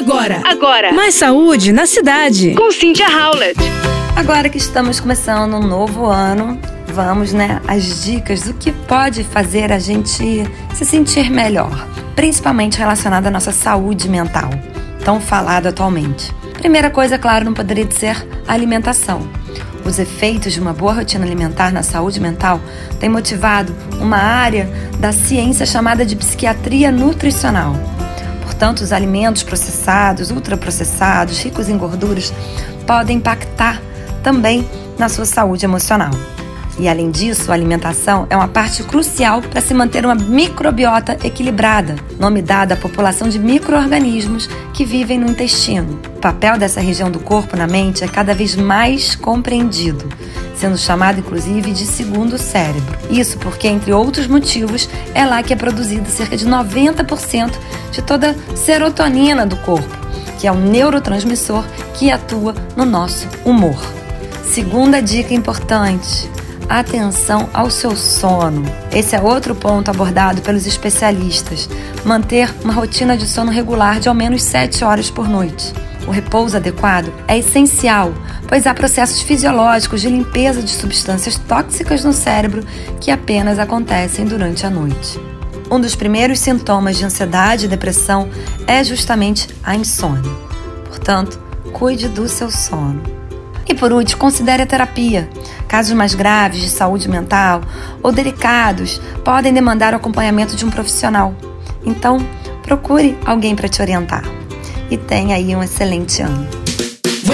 Agora, Agora, mais saúde na cidade. com Cynthia Howlett. Agora que estamos começando um novo ano, vamos, né, às dicas do que pode fazer a gente se sentir melhor, principalmente relacionado à nossa saúde mental, tão falado atualmente. Primeira coisa, claro, não poderia ser a alimentação. Os efeitos de uma boa rotina alimentar na saúde mental têm motivado uma área da ciência chamada de psiquiatria nutricional. Portanto, os alimentos processados, ultraprocessados, ricos em gorduras, podem impactar também na sua saúde emocional. E além disso, a alimentação é uma parte crucial para se manter uma microbiota equilibrada, nome dado à população de micro-organismos que vivem no intestino. O papel dessa região do corpo na mente é cada vez mais compreendido, sendo chamado inclusive de segundo cérebro. Isso porque, entre outros motivos, é lá que é produzido cerca de 90% de toda a serotonina do corpo, que é um neurotransmissor que atua no nosso humor. Segunda dica importante: atenção ao seu sono. Esse é outro ponto abordado pelos especialistas. Manter uma rotina de sono regular de ao menos 7 horas por noite. O repouso adequado é essencial, pois há processos fisiológicos de limpeza de substâncias tóxicas no cérebro que apenas acontecem durante a noite. Um dos primeiros sintomas de ansiedade e depressão é justamente a insônia. Portanto, cuide do seu sono. E por último, considere a terapia. Casos mais graves de saúde mental ou delicados podem demandar o acompanhamento de um profissional. Então, procure alguém para te orientar. E tenha aí um excelente ano.